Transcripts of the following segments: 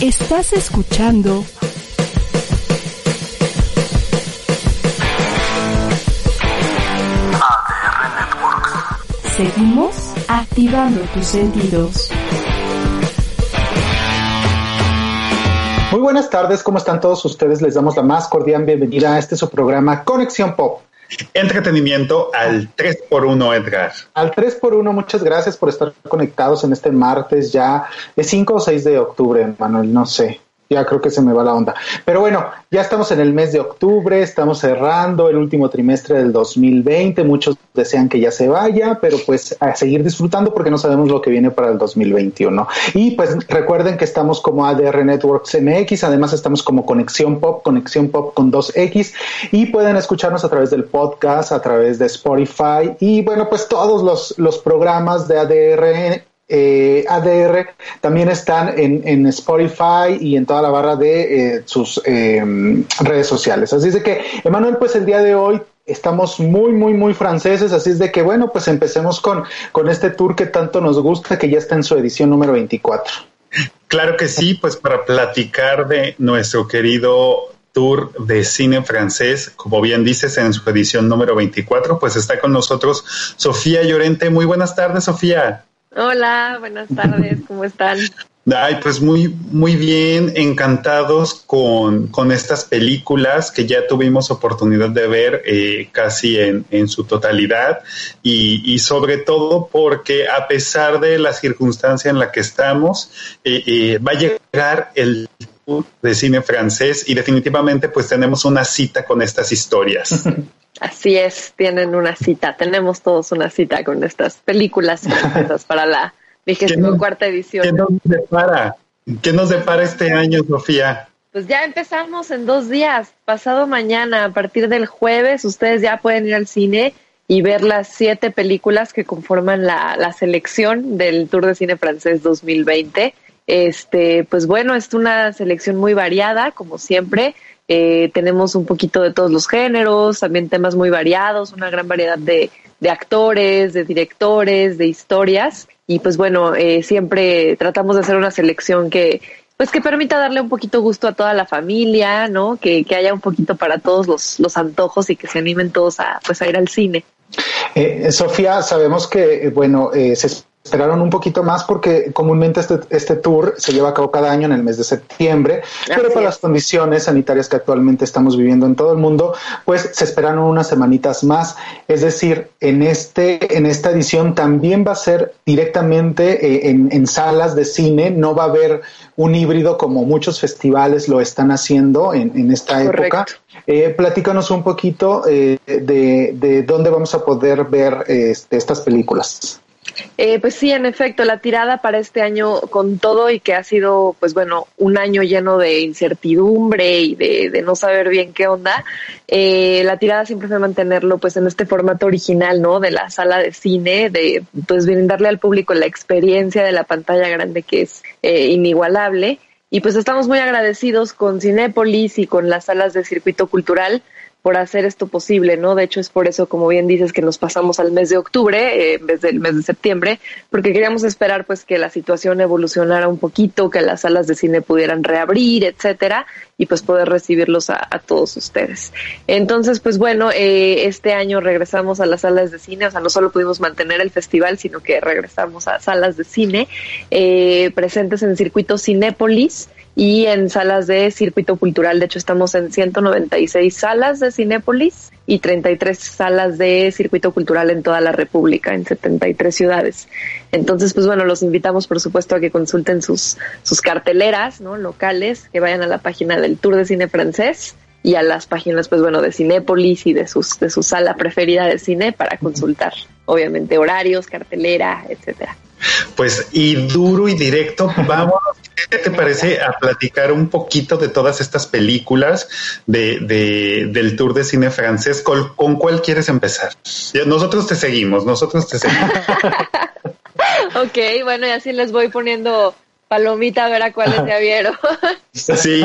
Estás escuchando ADR Networks. Seguimos activando tus sentidos. Muy buenas tardes, ¿cómo están todos ustedes? Les damos la más cordial bienvenida a este su programa Conexión Pop. Entretenimiento al 3x1, Edgar. Al 3x1, muchas gracias por estar conectados en este martes ya, es 5 o 6 de octubre, Manuel, no sé ya creo que se me va la onda. Pero bueno, ya estamos en el mes de octubre, estamos cerrando el último trimestre del 2020, muchos desean que ya se vaya, pero pues a seguir disfrutando porque no sabemos lo que viene para el 2021. Y pues recuerden que estamos como ADR Networks MX, además estamos como Conexión Pop, Conexión Pop con 2X y pueden escucharnos a través del podcast, a través de Spotify y bueno, pues todos los, los programas de ADR eh, ADR también están en, Spotify y en toda la barra de eh, sus eh, redes sociales. Así es de que, Emanuel, pues el día de hoy estamos muy, muy, muy franceses, así es de que, bueno, pues empecemos con, con este tour que tanto nos gusta, que ya está en su edición número 24. Claro que sí, pues para platicar de nuestro querido tour de cine francés, como bien dices, en su edición número 24, pues está con nosotros Sofía Llorente. Muy buenas tardes, Sofía. Hola, buenas tardes, ¿cómo están? Ay, pues muy, muy bien, encantados con, con estas películas que ya tuvimos oportunidad de ver eh, casi en, en, su totalidad y, y, sobre todo porque a pesar de la circunstancia en la que estamos, eh, eh, va a llegar el de cine francés y definitivamente pues tenemos una cita con estas historias. Así es, tienen una cita, tenemos todos una cita con estas películas para la vigésima cuarta edición. ¿Qué nos depara? ¿Qué nos depara este año, Sofía? Pues ya empezamos en dos días, pasado mañana, a partir del jueves, ustedes ya pueden ir al cine y ver las siete películas que conforman la, la selección del Tour de Cine Francés 2020. Este, pues bueno, es una selección muy variada, como siempre. Eh, tenemos un poquito de todos los géneros, también temas muy variados, una gran variedad de, actores, de directores, de historias. Y pues bueno, eh, siempre tratamos de hacer una selección que, pues que permita darle un poquito gusto a toda la familia, ¿no? Que, que haya un poquito para todos los, los antojos y que se animen todos a, pues a ir al cine. Eh, Sofía, sabemos que, bueno, eh, se esperaron un poquito más porque comúnmente este, este tour se lleva a cabo cada año en el mes de septiembre, pero por las condiciones sanitarias que actualmente estamos viviendo en todo el mundo, pues se esperaron unas semanitas más. Es decir, en, este, en esta edición también va a ser directamente eh, en, en, salas de cine, no va a haber un híbrido como muchos festivales lo están haciendo en, en esta Correcto. época. Eh, platícanos un poquito eh, de, de, dónde vamos a poder ver este, estas películas. Eh, pues sí, en efecto, la tirada para este año con todo y que ha sido, pues bueno, un año lleno de incertidumbre y de, no saber bien qué onda, eh, la tirada siempre fue mantenerlo pues en este formato original, ¿no? De la sala de cine, de pues brindarle al público la experiencia de la pantalla grande que es eh, inigualable. Y pues estamos muy agradecidos con Cinépolis y con las salas de circuito cultural por hacer esto posible, ¿no? De hecho, es por eso, como bien dices, que nos pasamos al mes de octubre eh, en vez del mes de septiembre, porque queríamos esperar, pues, que la situación evolucionara un poquito, que las salas de cine pudieran reabrir, etcétera, y pues poder recibirlos a, a todos ustedes. Entonces, pues bueno, eh, este año regresamos a las salas de cine, o sea, no solo pudimos mantener el festival, sino que regresamos a salas de cine eh, presentes en circuito Cinépolis y en salas de circuito cultural. De hecho, estamos en 196 salas de Cinépolis y 33 salas de circuito cultural en toda la República, en 73 ciudades. Entonces, pues bueno, los invitamos, por supuesto, a que consulten sus, sus carteleras ¿no? locales, que vayan a la página del Tour de Cine Francés y a las páginas, pues bueno, de Cinépolis y de, sus, de su sala preferida de cine para consultar, obviamente, horarios, cartelera, etcétera. Pues y duro y directo, vamos, ¿qué te parece a platicar un poquito de todas estas películas de, de del tour de cine francés? ¿Con, ¿Con, cuál quieres empezar? Nosotros te seguimos, nosotros te seguimos. ok, bueno, y así les voy poniendo palomita a ver a cuáles ya vieron. sí.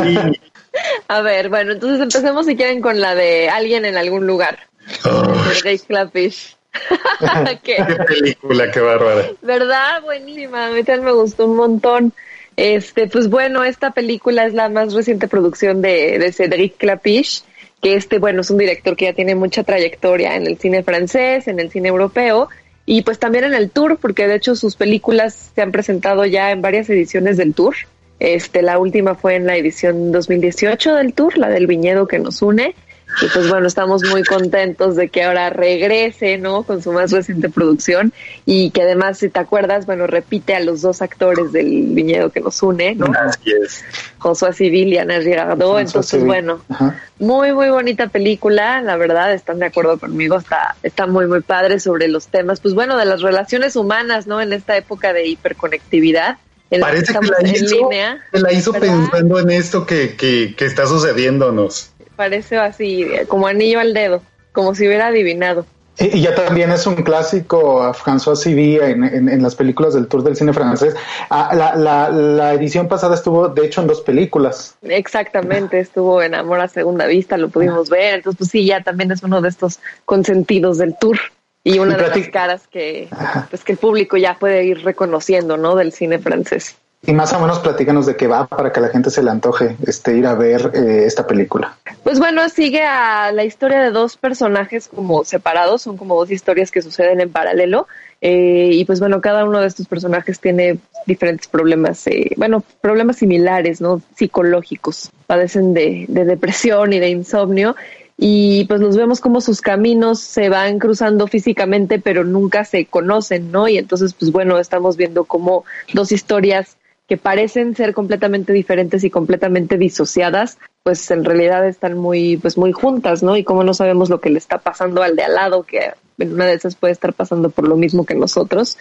A ver, bueno, entonces empecemos si quieren con la de alguien en algún lugar. Oh. De Clapfish. ¿Qué? ¿Qué película, qué bárbara. ¿Verdad? Buenísima. A mí también me gustó un montón. Este, pues bueno, esta película es la más reciente producción de, de Cédric Clapiche, que este, bueno, es un director que ya tiene mucha trayectoria en el cine francés, en el cine europeo, y pues también en el tour, porque de hecho sus películas se han presentado ya en varias ediciones del tour. Este, la última fue en la edición 2018 del tour, la del viñedo que nos une. Y pues bueno, estamos muy contentos de que ahora regrese, ¿no? Con su más reciente producción y que además, si te acuerdas, bueno, repite a los dos actores del viñedo que nos une, ¿no? Así es. Josué Civil y Ana Girardot. Entonces, Civil. bueno, Ajá. muy, muy bonita película, la verdad, están de acuerdo conmigo, está, está muy, muy padre sobre los temas, pues bueno, de las relaciones humanas, ¿no? En esta época de hiperconectividad. En Parece que la hizo, línea. que la hizo ¿verdad? pensando en esto que, que, que está sucediéndonos. Parece así, como anillo al dedo, como si hubiera adivinado. Y, y ya también es un clásico a François Civil en, en- en las películas del Tour del Cine Francés. Ah, la, la- la edición pasada estuvo, de hecho, en dos películas. Exactamente, estuvo en Amor a Segunda Vista, lo pudimos ver, entonces pues sí, ya también es uno de estos consentidos del tour y una Y de las caras que, pues, que el público ya puede ir reconociendo, ¿no? Del cine francés. Y más o menos platícanos de qué va para que la gente se le antoje este, ir a ver eh, esta película. Pues bueno, sigue a la historia de dos personajes como separados, son como dos historias que suceden en paralelo. eh, y pues bueno, cada uno de estos personajes tiene diferentes problemas, eh, bueno, problemas similares, ¿no? Psicológicos. Padecen de, de depresión y de insomnio. Y pues los vemos como sus caminos se van cruzando físicamente, pero nunca se conocen, ¿no? Y entonces, pues bueno, estamos viendo como dos historias que parecen ser completamente diferentes y completamente disociadas, pues en realidad están muy, pues muy juntas, ¿no? Y como no sabemos lo que le está pasando al de al lado, que en una de esas puede estar pasando por lo mismo que nosotros.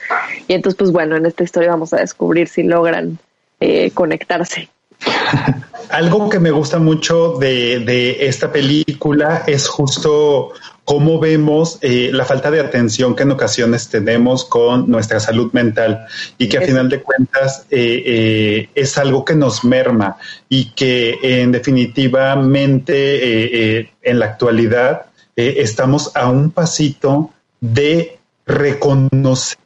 Y entonces, pues bueno, en esta historia vamos a descubrir si logran eh, conectarse. Algo que me gusta mucho de, de esta película es justo cómo vemos eh, la falta de atención que en ocasiones tenemos con nuestra salud mental y que a final de cuentas eh, eh, es algo que nos merma y que en definitivamente en la actualidad estamos a un pasito de reconocer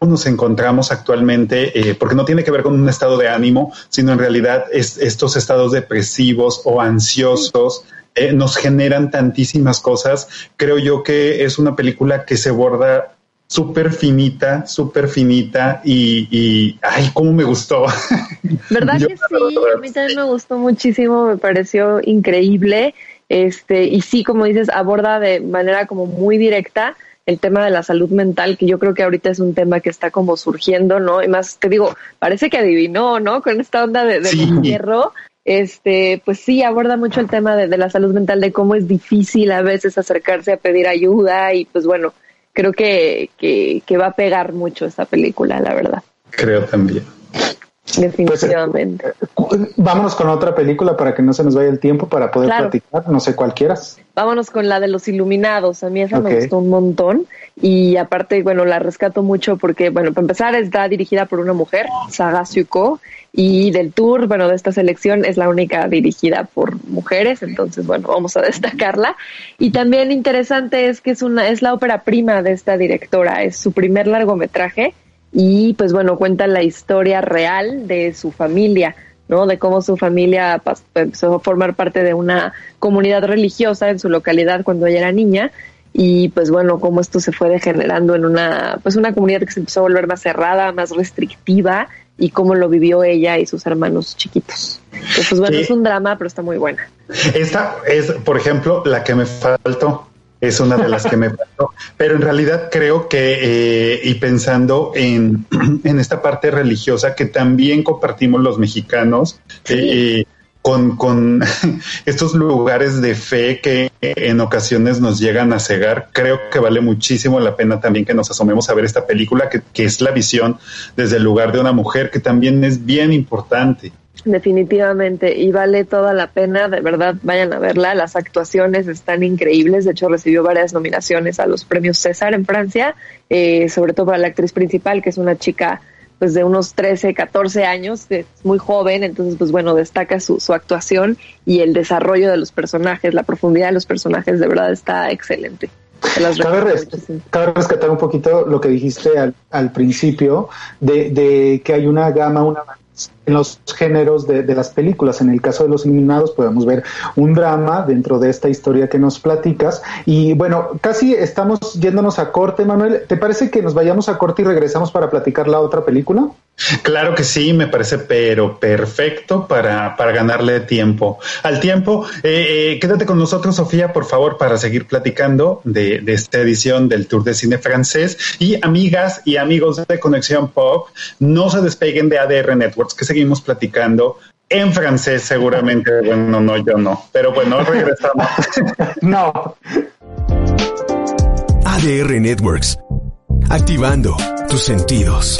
nos encontramos actualmente, eh, porque no tiene que ver con un estado de ánimo, sino en realidad es, estos estados depresivos o ansiosos eh, nos generan tantísimas cosas. Creo yo que es una película que se borda súper finita, súper finita y, y, ay, cómo me gustó. ¿Verdad Yo, que sí? A mí también me gustó muchísimo, me pareció increíble. Este, y sí, como dices, aborda de manera como muy directa el tema de la salud mental, que yo creo que ahorita es un tema que está como surgiendo, ¿no? Y más, te digo, parece que adivinó, ¿no? Con esta onda de, de Sí. encierro, este, pues sí, aborda mucho el tema de, de la salud mental, de cómo es difícil a veces acercarse a pedir ayuda y pues bueno, creo que, que, que va a pegar mucho esta película, la verdad, Creo también. Definitivamente. Vámonos con otra película para que no se nos vaya el tiempo para poder Claro. platicar, no sé cuál quieras. Vámonos con la de los iluminados. A mí esa me gustó un montón. Y aparte, bueno, la rescato mucho porque, bueno, para empezar, está dirigida por una mujer, Saga Suko, y del tour, bueno, de esta selección es la única dirigida por mujeres. Entonces, bueno, vamos a destacarla. Y también interesante es que es una, es la ópera prima de esta directora. Es su primer largometraje. Y pues bueno, cuenta la historia real de su familia. ¿no? De cómo su familia pas- empezó a formar parte de una comunidad religiosa en su localidad cuando ella era niña y pues bueno, cómo esto se fue degenerando en una pues una comunidad que se empezó a volver más cerrada, más restrictiva y cómo lo vivió ella y sus hermanos chiquitos. Entonces, pues bueno, Sí. es un drama, pero está muy buena. Esta es, por ejemplo, la que me faltó. Es una de las que me faltó. Pero en realidad creo que, eh, y pensando en, en esta parte religiosa que también compartimos los mexicanos, eh, con, con estos lugares de fe que en ocasiones nos llegan a cegar, creo que vale muchísimo la pena también que nos asomemos a ver esta película, que, que es la visión desde el lugar de una mujer, que también es bien importante. Definitivamente, y vale toda la pena, de verdad, vayan a verla. Las actuaciones están increíbles, de hecho recibió varias nominaciones a los premios César en Francia, eh, sobre todo para la actriz principal, que es una chica pues de unos 13, 14 años, que es muy joven, entonces pues bueno, destaca su, su actuación y el desarrollo de los personajes, la profundidad de los personajes, de verdad está excelente. Cabe, res- cabe rescatar un poquito lo que dijiste al, al principio de, de que hay una gama, una en los géneros de, las películas. En el caso de Los Eliminados podemos ver un drama dentro de esta historia que nos platicas. Y bueno, casi estamos yéndonos a corte, Manuel. ¿Te parece que nos vayamos a corte y regresamos para platicar la otra película? Claro que sí, me parece, pero perfecto para, para ganarle tiempo. Al tiempo, eh, eh, quédate con nosotros, Sofía, por favor, para seguir platicando de, de, esta edición del Tour de Cine Francés. Y amigas y amigos de Conexión Pop, no se despeguen de ADR Networks, que seguimos platicando en francés seguramente. Bueno, no, yo no. Pero bueno, regresamos. no. ADR Networks, activando tus sentidos.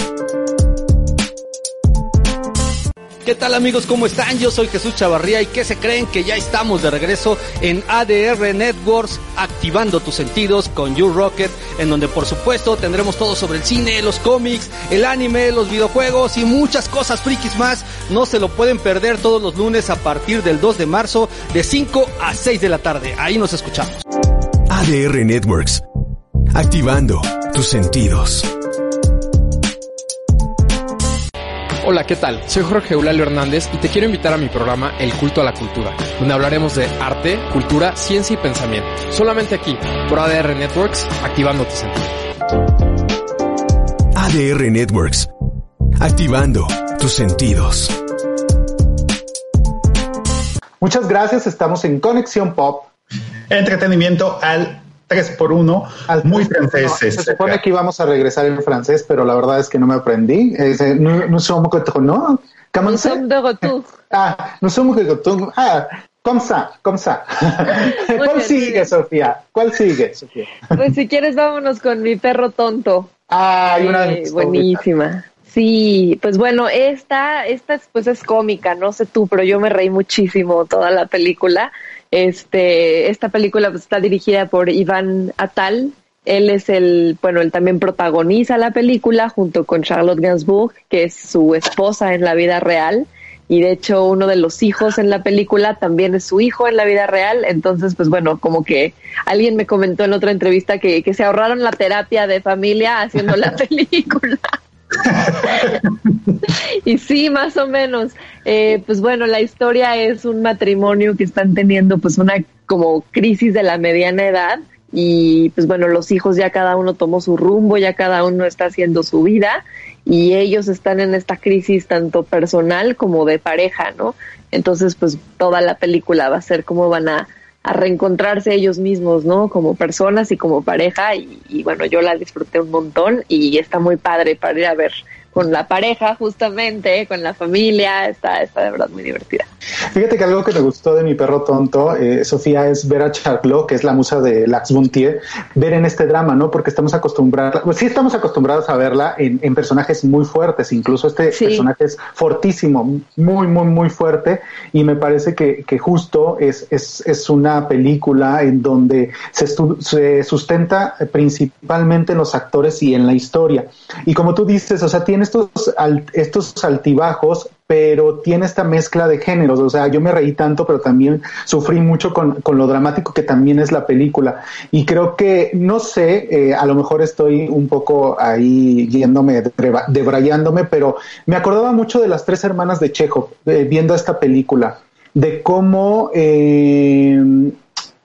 ¿Qué tal amigos? ¿Cómo están? Yo soy Jesús Chavarría y ¿qué se creen que ya estamos de regreso en ADR Networks activando tus sentidos con You Rocket en donde por supuesto tendremos todo sobre el cine, los cómics, el anime, los videojuegos y muchas cosas frikis más. No se lo pueden perder todos los lunes a partir del 2 de marzo de 5 a 6 de la tarde. Ahí nos escuchamos. ADR Networks activando tus sentidos. Hola, ¿qué tal? Soy Jorge Eulalio Hernández y te quiero invitar a mi programa El Culto a la Cultura, donde hablaremos de arte, cultura, ciencia y pensamiento. Solamente aquí, por ADR Networks, activando tus sentidos. ADR Networks, activando tus sentidos. Muchas gracias, estamos en Conexión Pop. Entretenimiento al 3 por 1 muy francés. No, se supone que íbamos a regresar en francés, pero la verdad es que no me aprendí. Eh, no, no somos no. Nous sommes de retour. Ah, nous sommes de retour. Ah, comme ça, comme ça. ¿Cuál sigue, Sofía? ¿Cuál sigue, Sofía? Pues si quieres, vámonos con mi perro tonto. Ay, una eh, buenísima. Sí, pues bueno, esta, esta pues es cómica, no sé tú, pero yo me reí muchísimo toda la película. Este, esta película pues, está dirigida por Iván Atal. Él es el, bueno, él también protagoniza la película junto con Charlotte Gainsbourg, que es su esposa en la vida real. Y de hecho, uno de los hijos en la película también es su hijo en la vida real. Entonces, pues bueno, como que alguien me comentó en otra entrevista que, que se ahorraron la terapia de familia haciendo la película. y sí, más o menos. Eh, pues bueno, la historia es un matrimonio que están teniendo pues una como crisis de la mediana edad y pues bueno, los hijos ya cada uno tomó su rumbo, ya cada uno está haciendo su vida y ellos están en esta crisis tanto personal como de pareja, ¿no? Entonces pues toda la película va a ser cómo van a a reencontrarse ellos mismos, ¿no? Como personas y como pareja. Y, y, bueno, yo la disfruté un montón y está muy padre para ir a ver con la pareja, justamente, con la familia. Está, está de verdad muy divertida. Fíjate que algo que me gustó de mi perro tonto, eh, Sofía, es ver a Charlot, que es la musa de Lax Bontier, ver en este drama, ¿no? Porque estamos acostumbrados, pues sí estamos acostumbrados a verla en, en personajes muy fuertes, incluso este sí. personaje es fortísimo, muy, muy, muy fuerte, y me parece que, que justo es, es, es, una película en donde se, se sustenta principalmente en los actores y en la historia. Y como tú dices, o sea, tiene estos, estos altibajos, pero tiene esta mezcla de géneros. O sea, yo me reí tanto, pero también sufrí mucho con, con lo dramático que también es la película. Y creo que, no sé, eh, a lo mejor estoy un poco ahí yéndome, debrayándome, pero me acordaba mucho de las tres hermanas de Chekhov, eh, viendo esta película, de cómo... Eh,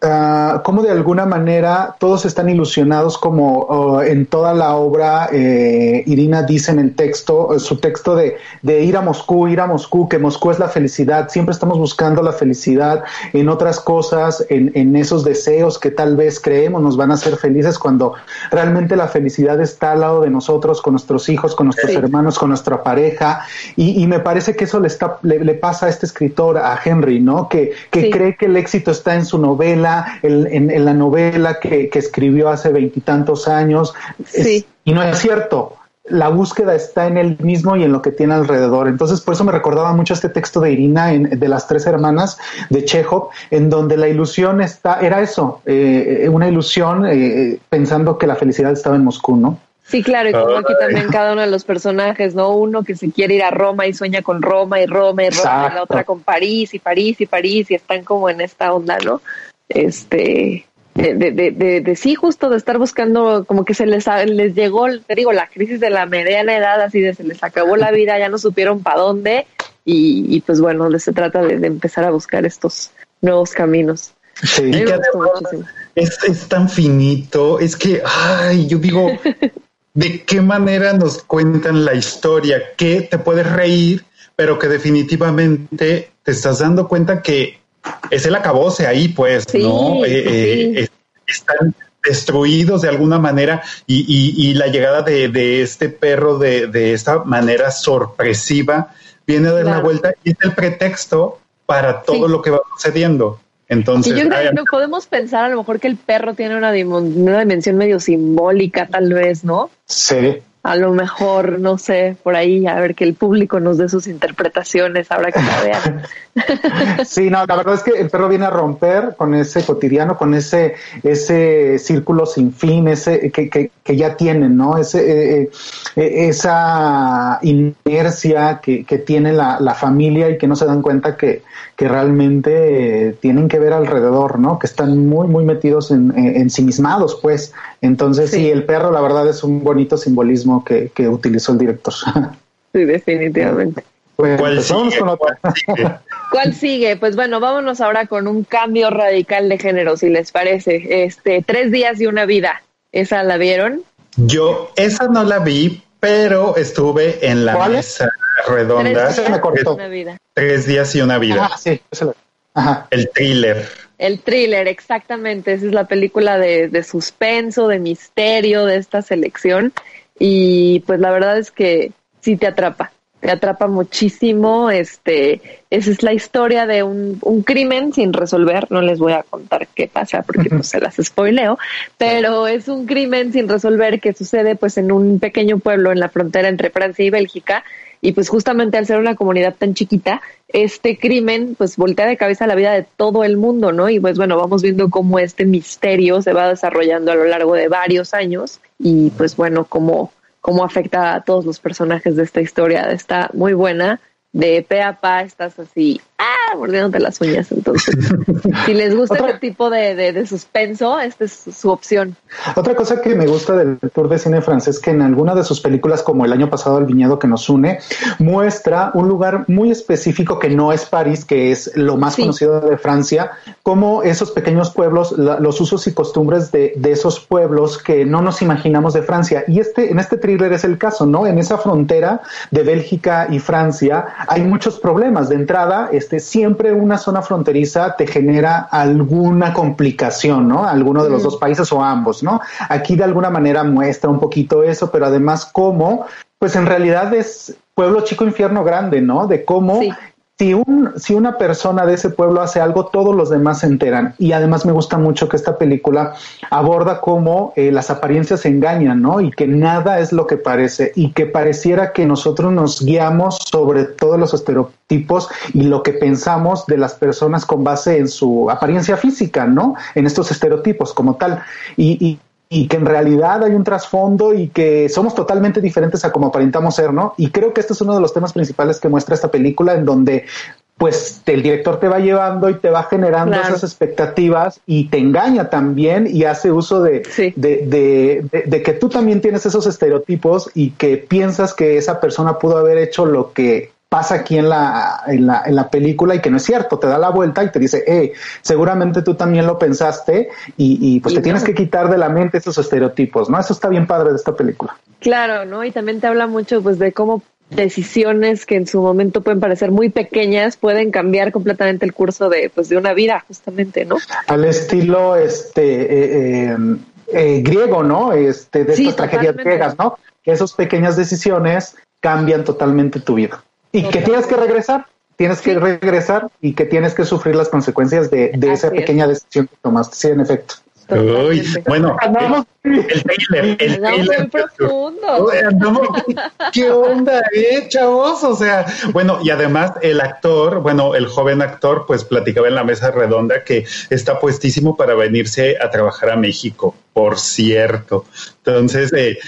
Uh, cómo de alguna manera todos están ilusionados como uh, en toda la obra eh, Irina dice en el texto, su texto de, de, ir a Moscú, ir a Moscú, que Moscú es la felicidad, siempre estamos buscando la felicidad en otras cosas, en, en esos deseos que tal vez creemos nos van a hacer felices cuando realmente la felicidad está al lado de nosotros, con nuestros hijos, con nuestros sí. hermanos, con nuestra pareja y, y, me parece que eso le, está, le, le, pasa a este escritor, a Henry, ¿no? Que, que sí. cree que el éxito está en su novela, en, en, en la novela que, que escribió hace veintitantos años. Sí. Es, y no es cierto. La búsqueda está en él mismo y en lo que tiene alrededor. Entonces, por eso me recordaba mucho este texto de Irina, en, de las tres hermanas de Chekhov, en donde la ilusión está, era eso, eh, una ilusión eh, pensando que la felicidad estaba en Moscú, ¿no? Sí, claro, y como aquí también cada uno de los personajes, ¿no? Uno que se quiere ir a Roma y sueña con Roma y Roma y Roma, Exacto. y la otra con París y París y París, y están como en esta onda, ¿no? Este de, de, de, de, sí justo de estar buscando como que se les les llegó te digo la crisis de la mediana edad así de se les acabó la vida ya no supieron para dónde y, y pues bueno, se trata de, de, empezar a buscar estos nuevos caminos. Sí, que es, es tan finito, es que, ay, yo digo, ¿de qué manera nos cuentan la historia? Que te puedes reír, pero que definitivamente te estás dando cuenta que es el acabose ahí, pues, ¿no? Eh, eh, están destruidos de alguna manera y, y, y la llegada de, de, este perro de, de esta manera sorpresiva viene de la vuelta y es el pretexto para todo lo que va sucediendo. Entonces, yo creo que podemos pensar a lo mejor que el perro tiene una, una dimensión medio simbólica, tal vez, ¿no? Sí a lo mejor, no sé, por ahí, a ver que el público nos dé sus interpretaciones ahora que la vean. Sí, no, la verdad es que el perro viene a romper con ese cotidiano, con ese, ese círculo sin fin, ese que, que, que ya tienen, ¿no? Ese, eh, eh, esa inercia que, que tiene la, la, familia y que no se dan cuenta que, que realmente eh, tienen que ver alrededor, ¿no? Que están muy, muy metidos en, en ensimismados, pues. Entonces, sí. sí, el perro, la verdad, es un bonito simbolismo que, que utilizó el director. Sí, definitivamente. Bueno, ¿Cuál, pues sigue? Con otra. ¿Cuál, sigue? ¿Cuál sigue? Pues bueno, vámonos ahora con un cambio radical de género, si les parece. Este, tres días y una vida. ¿Esa la vieron? Yo, esa no la vi, pero estuve en la ¿Cuál mesa redonda. Tres días, y una vida. Tres días y una vida. Ah, sí, Ajá. El thriller. El thriller, exactamente. Esa es la película de, de suspenso, de misterio de esta selección. Y pues la verdad es que sí te atrapa te atrapa muchísimo. Este, esa es la historia de un, un, crimen sin resolver. No les voy a contar qué pasa porque pues se las spoileo, pero es un crimen sin resolver que sucede pues en un pequeño pueblo en la frontera entre Francia y Bélgica. Y pues justamente al ser una comunidad tan chiquita, este crimen pues voltea de cabeza la vida de todo el mundo, ¿no? Y pues bueno, vamos viendo cómo este misterio se va desarrollando a lo largo de varios años y pues bueno, cómo cómo afecta a todos los personajes de esta historia. Está muy buena. De pe a pa estás así, ah, mordiéndote las uñas. Entonces, si les gusta Otra... este tipo de, de, de, suspenso, esta es su opción. Otra cosa que me gusta del Tour de Cine francés, que en alguna de sus películas, como el año pasado El Viñedo que nos une, muestra un lugar muy específico que no es París, que es lo más sí. conocido de Francia, como esos pequeños pueblos, la, los usos y costumbres de, de, esos pueblos que no nos imaginamos de Francia. Y este, en este thriller es el caso, ¿no? En esa frontera de Bélgica y Francia hay muchos problemas. De entrada, este, siempre una zona fronteriza te genera alguna complicación, ¿no? Alguno de los mm. dos países o ambos, ¿no? Aquí de alguna manera muestra un poquito eso, pero además cómo, pues en realidad es pueblo chico, infierno grande, ¿no? De cómo sí si, un, si una persona de ese pueblo hace algo, todos los demás se enteran. Y además me gusta mucho que esta película aborda cómo eh, las apariencias engañan, ¿no? Y que nada es lo que parece. Y que pareciera que nosotros nos guiamos sobre todos los estereotipos y lo que pensamos de las personas con base en su apariencia física, ¿no? En estos estereotipos como tal. Y, y y que en realidad hay un trasfondo y que somos totalmente diferentes a como aparentamos ser, ¿no? Y creo que este es uno de los temas principales que muestra esta película en donde pues el director te va llevando y te va generando claro. esas expectativas y te engaña también y hace uso de, sí. de, de, de, de, que tú también tienes esos estereotipos y que piensas que esa persona pudo haber hecho lo que pasa aquí en la, en la, en la película y que no es cierto, te da la vuelta y te dice, hey, seguramente tú también lo pensaste y, y pues y te no. tienes que quitar de la mente esos estereotipos, ¿no? Eso está bien padre de esta película. Claro, ¿no? Y también te habla mucho pues de cómo decisiones que en su momento pueden parecer muy pequeñas pueden cambiar completamente el curso de pues de una vida justamente no al estilo este eh, eh, eh, griego no este de sí, estas tragedias griegas no que esas pequeñas decisiones cambian totalmente tu vida y que tienes que regresar, tienes que regresar y que tienes que sufrir las consecuencias de, de esa pequeña decisión que tomaste. Sí, en efecto. Uy, bueno, andamos, el, el trailer, el trailer. profundo. Andamos, ¿Qué onda, eh, chavos? O sea, bueno, y además el actor, bueno, el joven actor, pues platicaba en la mesa redonda que está puestísimo para venirse a trabajar a México, por cierto. Entonces, eh,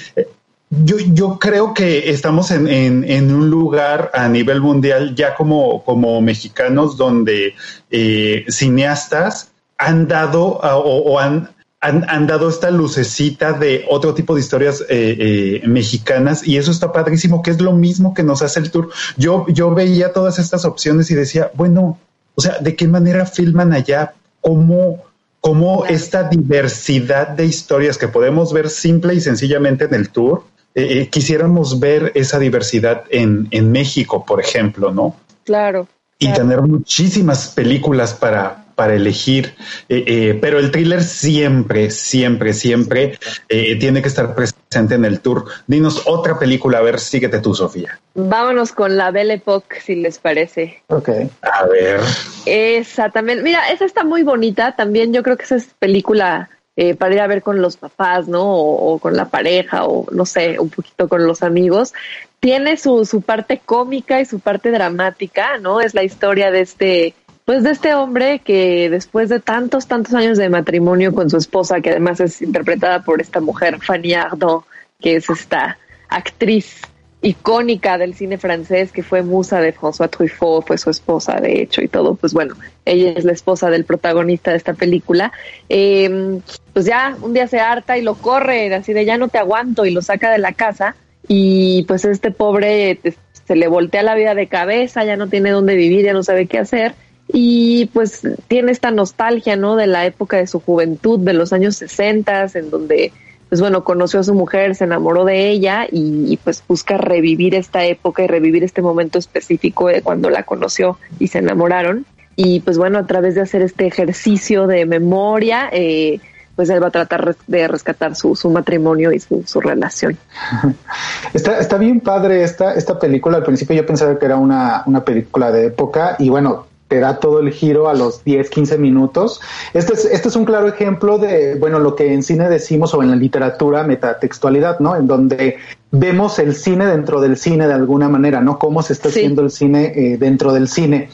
yo, yo creo que estamos en, en, en, un lugar a nivel mundial ya como, como mexicanos donde eh, cineastas han dado o, o, han han, han, dado esta lucecita de otro tipo de historias eh, eh, mexicanas y eso está padrísimo, que es lo mismo que nos hace el tour. Yo, yo veía todas estas opciones y decía, bueno, o sea, ¿de qué manera filman allá? ¿Cómo, cómo esta diversidad de historias que podemos ver simple y sencillamente en el tour, eh, quisiéramos ver esa diversidad en, en México, por ejemplo, ¿no? Claro. Y tener muchísimas películas para, para elegir, eh, eh, pero el thriller siempre, siempre, siempre eh, tiene que estar presente en el tour. Dinos otra película, a ver, síguete tú, Sofía. Vámonos con la Belle Époque, si les parece. Ok. A ver. Esa también, mira, esa está muy bonita, también yo creo que esa es película para ir a ver con los papás, ¿no? O, o, con la pareja, o no sé, un poquito con los amigos. Tiene su, su parte cómica y su parte dramática, ¿no? Es la historia de este pues de este hombre que después de tantos, tantos años de matrimonio con su esposa, que además es interpretada por esta mujer, Fanny Ardant, que es esta actriz icónica del cine francés, que fue musa de François Truffaut, fue su esposa, de hecho, y todo, pues bueno, ella es la esposa del protagonista de esta película, eh, pues ya un día se harta y lo corre, así de ya no te aguanto, y lo saca de la casa, y pues este pobre se le voltea la vida de cabeza, ya no tiene dónde vivir, ya no sabe qué hacer, y pues tiene esta nostalgia, ¿no? De la época de su juventud, de los años 60, en donde, pues bueno, conoció a su mujer, se enamoró de ella y, pues busca revivir esta época y revivir este momento específico de cuando la conoció y se enamoraron. Y pues bueno, a través de hacer este ejercicio de memoria, eh, pues él va a tratar de rescatar su, su matrimonio y su, su, relación. Está, está bien padre esta, esta película. Al principio yo pensaba que era una, una película de época y bueno, te da todo el giro a los 10, 15 minutos. Este es, este es un claro ejemplo de, bueno, lo que en cine decimos o en la literatura metatextualidad, ¿no? En donde vemos el cine dentro del cine de alguna manera, ¿no? Cómo se está sí. haciendo el cine eh, dentro del cine.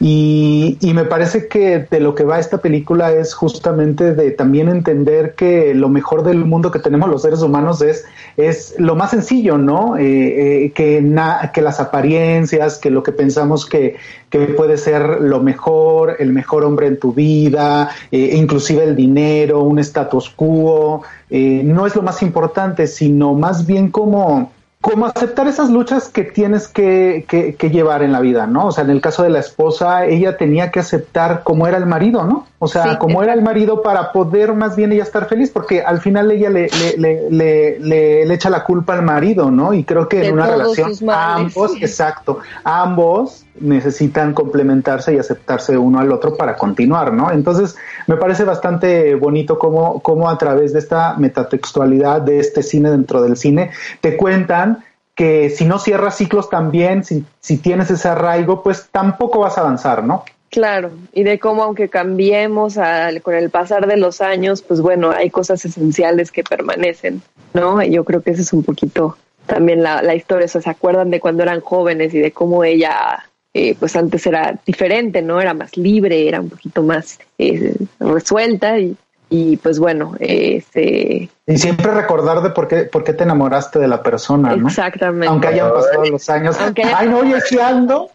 Y, y, me parece que de lo que va esta película es justamente de también entender que lo mejor del mundo que tenemos los seres humanos es, es lo más sencillo, ¿no? Eh, eh, que, na, que las apariencias, que lo que pensamos que, que puede ser lo mejor, el mejor hombre en tu vida, eh, inclusive el dinero, un status quo, eh, no es lo más importante, sino más bien como, como aceptar esas luchas que tienes que, que, que, llevar en la vida, ¿no? O sea, en el caso de la esposa, ella tenía que aceptar cómo era el marido, ¿no? O sea, sí, cómo era el marido para poder más bien ella estar feliz, porque al final ella le, le, le, le, le echa la culpa al marido, ¿no? Y creo que en una relación ambos, sí. exacto, ambos necesitan complementarse y aceptarse uno al otro para continuar, ¿no? Entonces, me parece bastante bonito cómo, cómo a través de esta metatextualidad, de este cine dentro del cine, te cuentan que si no cierras ciclos también, si, si tienes ese arraigo, pues tampoco vas a avanzar, ¿no? Claro, y de cómo aunque cambiemos con el pasar de los años, pues bueno, hay cosas esenciales que permanecen, ¿no? Yo creo que ese es un poquito también la, la historia, o sea, se acuerdan de cuando eran jóvenes y de cómo ella eh, pues antes era diferente, ¿no? Era más libre, era un poquito más eh, resuelta y, y, pues bueno, se... Y siempre recordar de por qué, por qué te enamoraste de la persona, ¿no? Exactamente. Aunque hayan pasado los años. Aunque. Ay, no, oye, si ando.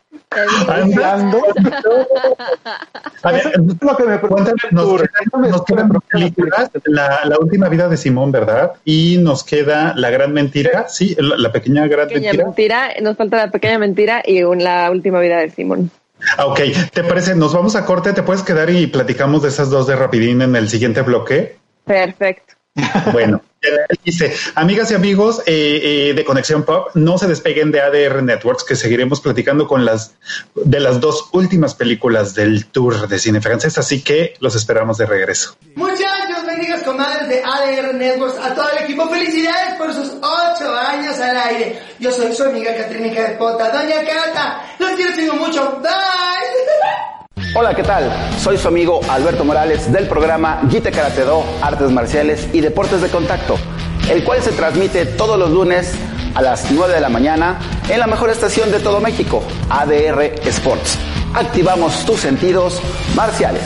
Ando. A ver, es lo que me preguntan. Nos, quedan, nos quedan dos películas. La, la, última vida de Simón, ¿verdad? Y nos queda La Gran Mentira. Sí, la, la pequeña Gran pequeña Mentira. mentira. Nos falta La Pequeña Mentira y un, La Última Vida de Simón. Ah, ok, ¿te parece? Nos vamos a corte, ¿te puedes quedar y platicamos de esas dos de rapidín en el siguiente bloque? Perfecto. Bueno, dice, amigas y amigos eh, eh, de Conexión Pop, no se despeguen de ADR Networks, que seguiremos platicando con las de las dos últimas películas del tour de cine francés, así que los esperamos de regreso. Muchachos, bendigas comadres de ADR Networks, a todo el equipo, felicidades por sus ocho años al aire. Yo soy su amiga Catrínica de Pota, Doña Cata, los quiero tengo mucho, bye. Hola, ¿qué tal? Soy su amigo Alberto Morales del programa Gite Karate Do, Artes Marciales y Deportes de Contacto, el cual se transmite todos los lunes a las 9 de la mañana en la mejor estación de todo México, ADR Sports. Activamos tus sentidos marciales.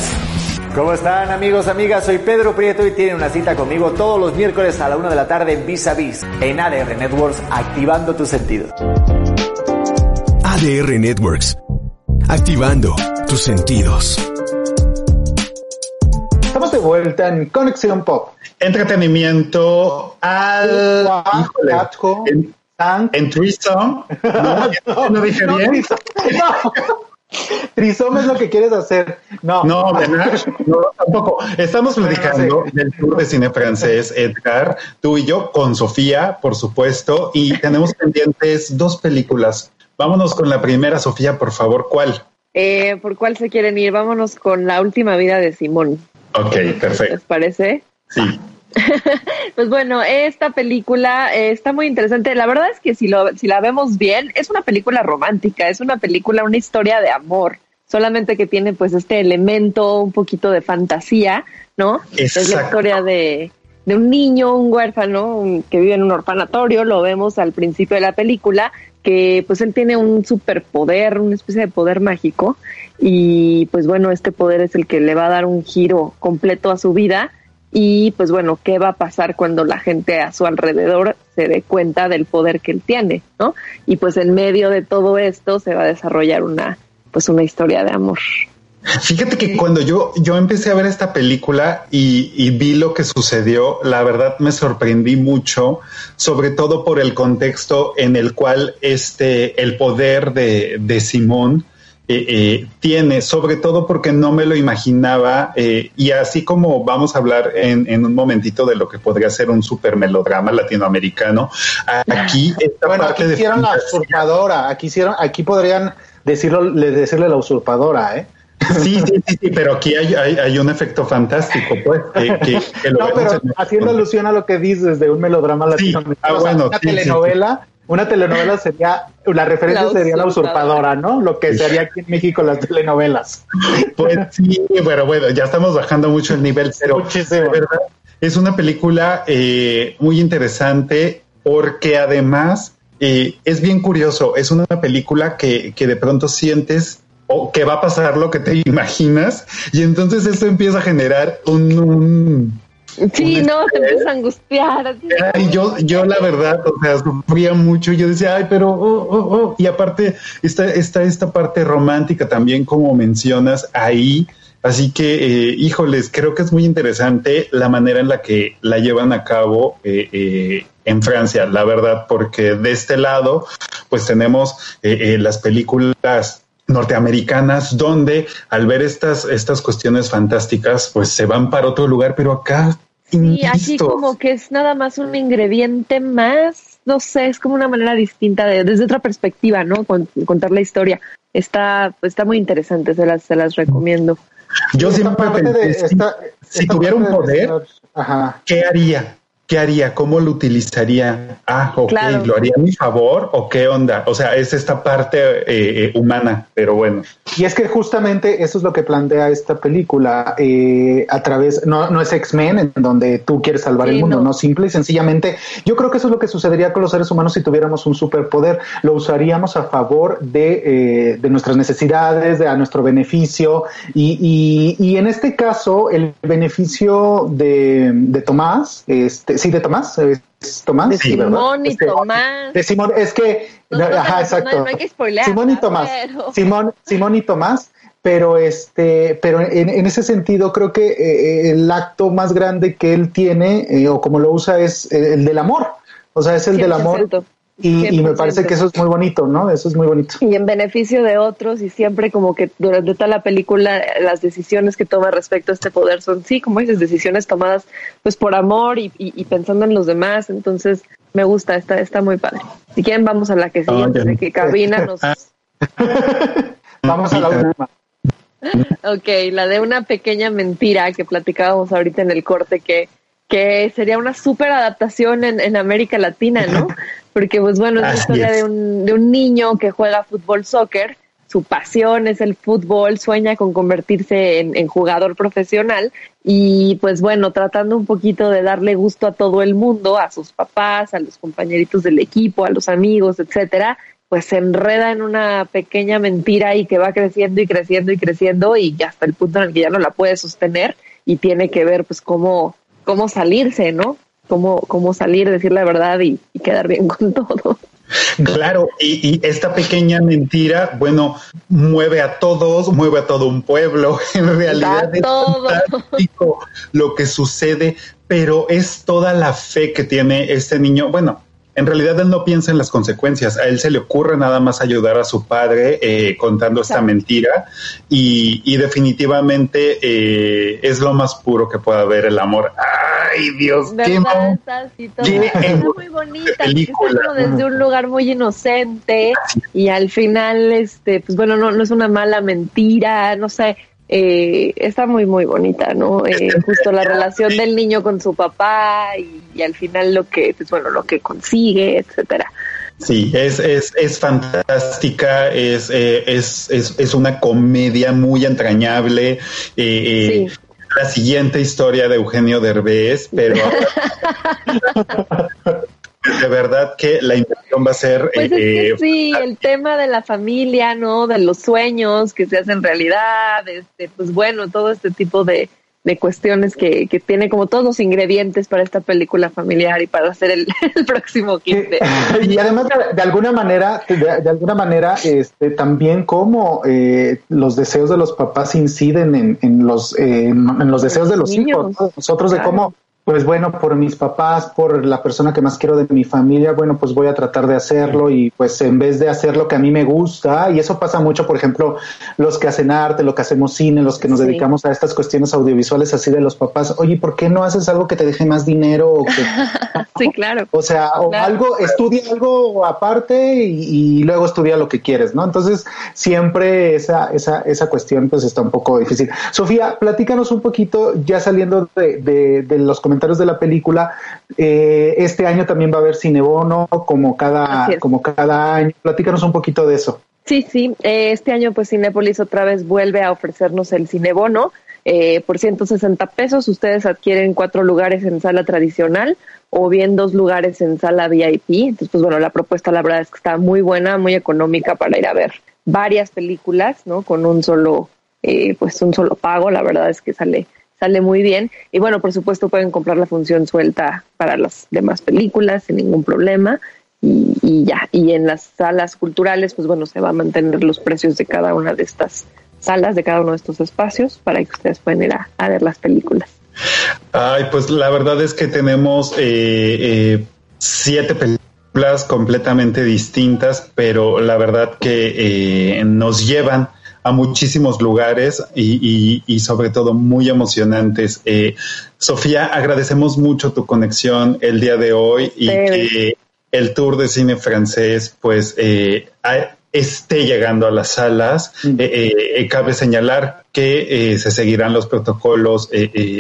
¿Cómo están amigos, amigas? Soy Pedro Prieto y tienen una cita conmigo todos los miércoles a la una de la tarde en Vis a Vis, en ADR Networks, activando tus sentidos. ADR Networks, activando tus sentidos. Estamos de vuelta en Conexión Pop. Entretenimiento al... Híjole, en, en Threesome. No, no dije bien. No. Trisome es lo que quieres hacer. No, No, ¿verdad? No, tampoco. Estamos platicando del tour de cine francés, Edgar, tú y yo, con Sofía, por supuesto, y tenemos pendientes dos películas. Vámonos con la primera, Sofía, por favor, ¿cuál? Eh, ¿Por cuál se quieren ir? Vámonos con la última vida de Simón. Ok, perfecto. ¿Les parece? Sí. Pues bueno, esta película eh, está muy interesante. La verdad es que si, lo, si la vemos bien, es una película romántica, es una película, una historia de amor, solamente que tiene pues este elemento un poquito de fantasía, ¿no? Es la historia de, de un niño, un huérfano un- que vive en un orfanatorio, lo vemos al principio de la película, que pues él tiene un superpoder, una especie de poder mágico, y pues bueno, este poder es el que le va a dar un giro completo a su vida y pues bueno, ¿qué va a pasar cuando la gente a su alrededor se dé cuenta del poder que él tiene, ¿no? Y pues en medio de todo esto se va a desarrollar una pues una historia de amor. Fíjate que cuando yo, yo empecé a ver esta película y, y vi lo que sucedió, la verdad me sorprendí mucho, sobre todo por el contexto en el cual este, el poder de, de Simón eh, eh, tiene, sobre todo porque no me lo imaginaba, eh, y así como vamos a hablar en, en un momentito de lo que podría ser un super melodrama latinoamericano, aquí esta Bueno, aquí parte de hicieron la fantasía- usurpadora. Aquí hicieron, aquí podrían decirlo, le- decirle la usurpadora, ¿eh? Sí, sí, sí, sí, pero aquí hay, hay, hay un efecto fantástico, pues, que, que- que lo No, pero en- haciendo alusión a lo que dices de un melodrama Sí, latinoamericano. ah, o sea, bueno, una sí, telenovela, una telenovela sería, la referencia La sería la usurpadora. ¿no? Lo que sería aquí en México las telenovelas. Pues sí, pero bueno, ya estamos bajando mucho el nivel, pero Muchísimo. de verdad es una película eh, muy interesante porque además eh, es bien curioso, es una película que, que de pronto sientes o que va a pasar lo que te imaginas y entonces eso empieza a generar un... un- Sí, no, te empiezas a angustiar. Ay, yo, yo la verdad, o sea, sufría mucho. Yo decía, ay, pero, oh, oh, oh. Y aparte, está, está esta parte romántica también, como mencionas ahí. Así que, eh, híjoles, creo que es muy interesante la manera en la que la llevan a cabo eh, eh, en Francia, la verdad, porque de este lado, pues tenemos eh, las películas norteamericanas donde al ver estas estas cuestiones fantásticas pues se van para otro lugar pero acá Sí, aquí como que es nada más un ingrediente más, no sé, es como una manera distinta de, desde otra perspectiva, ¿no? Con- contar la historia. Está, está muy interesante, se las, se las recomiendo. Yo Esta siempre de- si- esta- si tuviera un de poder, Ajá. ¿qué haría? ¿Qué haría? ¿Cómo lo utilizaría? Ah, ok, Claro. ¿lo haría a mi favor o qué onda? O sea, es esta parte eh, eh, humana, pero bueno. Y es que justamente eso es lo que plantea esta película eh, a través, no, no es X-Men en donde tú quieres salvar Sí, el mundo, no. no. simple y sencillamente. Yo creo que eso es lo que sucedería con los seres humanos si tuviéramos un superpoder. Lo usaríamos a favor de, eh, de nuestras necesidades, de a nuestro beneficio. Y, y, y en este caso, el beneficio de, de Tomás, este, sí, de Tomás, es Tomás, De sí, ¿verdad? Simón y Tomás. de Simón, es que, No, no, ajá, no, exacto. hay que spoilear, Simón y Tomás. pero- Simón, Simón y Tomás, pero este, pero en, en ese sentido creo que eh, el acto más grande que él tiene eh, o como lo usa es eh, el del amor. O sea, es el del amor 100%. Y, y me parece 100%. que eso es muy bonito, ¿no? Eso es muy bonito. Y en beneficio de otros y siempre como que durante toda la película las decisiones que toma respecto a este poder son, sí, como dices, decisiones tomadas pues por amor y, y- y pensando en los demás. Entonces me gusta, está, está muy padre. Si quieren vamos a la que sigue, Ah, antes ya. de que Cabina nos... Vamos a la última. Ok, la de una pequeña mentira que platicábamos ahorita en el corte que, que sería una súper adaptación en, en América Latina, ¿no? Porque pues bueno, es la historia de un, de un niño que juega fútbol soccer, su pasión es el fútbol, sueña con convertirse en, en jugador profesional y pues bueno, tratando un poquito de darle gusto a todo el mundo, a sus papás, a los compañeritos del equipo, a los amigos, etcétera, pues se enreda en una pequeña mentira y que va creciendo y creciendo y creciendo y hasta el punto en el que ya no la puede sostener y tiene que ver pues cómo, cómo salirse, ¿no? Cómo, cómo salir, decir la verdad y, y quedar bien con todo. Claro, y, y, esta pequeña mentira, bueno, mueve a todos, mueve a todo un pueblo. En realidad es fantástico lo que sucede, pero es toda la fe que tiene este niño. Bueno, en realidad él no piensa en las consecuencias, a él se le ocurre nada más ayudar a su padre eh, contando esta mentira y, definitivamente eh, es lo más puro que puede haber el amor. Ay Dios, qué, muy bonita, desde un lugar muy inocente y al final, este, pues bueno, no, no es una mala mentira, no sé, eh, está muy muy bonita, ¿no? Eh, justo la relación del niño con su papá y, al final lo que, pues bueno, lo que consigue, etcétera. Sí, es, es, es fantástica, es, eh, es, es, es, una comedia muy entrañable. Eh, La siguiente historia de Eugenio Derbez, pero de verdad que la inversión va a ser... Pues eh, sí, el tema de la familia, ¿no? De los sueños que se hacen realidad, este, pues bueno, todo este tipo de, de cuestiones que, que, tiene como todos los ingredientes para esta película familiar y para hacer el, próximo 15. Y además de, alguna manera, de, alguna manera, este, también cómo eh, los deseos de los papás inciden en, en los en, los deseos de los hijos, nosotros de cómo pues bueno, por mis papás, por la persona que más quiero de mi familia, bueno, pues voy a tratar de hacerlo y pues en vez de hacer lo que a mí me gusta, y eso pasa mucho, por ejemplo, los que hacen arte, los que hacemos cine, los que nos dedicamos a estas cuestiones audiovisuales así de los papás, oye, ¿por qué no haces algo que te deje más dinero? O sí, claro. O sea, o algo, estudia algo aparte y, luego estudia lo que quieres, ¿no? Entonces, siempre esa, esa, esa cuestión pues está un poco difícil. Sofía, platícanos un poquito, ya saliendo de, de, de los comentarios de la película. Eh, este año también va a haber Cinebono, como cada, como cada año. Platícanos un poquito de eso. Sí, sí. Eh, este año, pues Cinépolis otra vez vuelve a ofrecernos el Cinebono. Eh, por 160 pesos ustedes adquieren cuatro lugares en sala tradicional o bien dos lugares en sala VIP. Entonces, pues bueno, la propuesta la verdad es que está muy buena, muy económica para ir a ver varias películas, ¿no? Con un solo, pues un solo pago. La verdad es que sale sale muy bien. Y bueno, por supuesto pueden comprar la función suelta para las demás películas sin ningún problema. Y, ya, y en las salas culturales, pues bueno, se va a mantener los precios de cada una de estas salas, de cada uno de estos espacios, para que ustedes puedan ir a, ver las películas. Ay, pues la verdad es que tenemos eh, eh, siete películas completamente distintas, pero la verdad que eh, nos llevan a muchísimos lugares y, sobre todo muy emocionantes. Eh, Sofía, agradecemos mucho tu conexión el día de hoy y que el tour de cine francés pues eh, esté llegando a las salas. Eh, cabe señalar que se seguirán los protocolos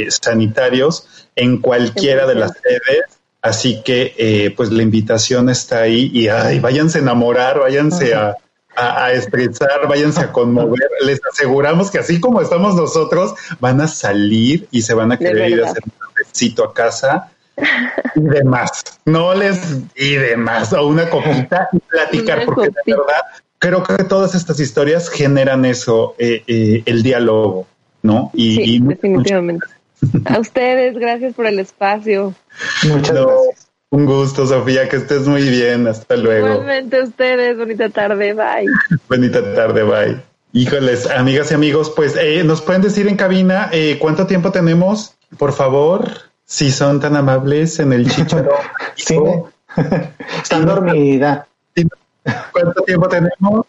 sanitarios en cualquiera de las sedes. Así que, pues la invitación está ahí y ay, váyanse a enamorar, váyanse a, a, a, expresar, váyanse a conmover. Les aseguramos que así como estamos nosotros, van a salir y se van a querer ir a hacer un cafecito a casa y demás. No les y demás, o una copita y platicar, porque de verdad creo que todas estas historias generan eso, eh, eh, el diálogo, ¿no? Y, definitivamente. a ustedes, gracias por el espacio. Muchas gracias. Un gusto, Sofía, que estés muy bien. Hasta luego. Igualmente ustedes. Bonita tarde. Bye. Bonita tarde. Bye. Híjoles, amigas y amigos, pues eh, nos pueden decir en cabina eh, cuánto tiempo tenemos, por favor, si son tan amables en el chicharo. sí, están dormida. ¿Cuánto tiempo tenemos?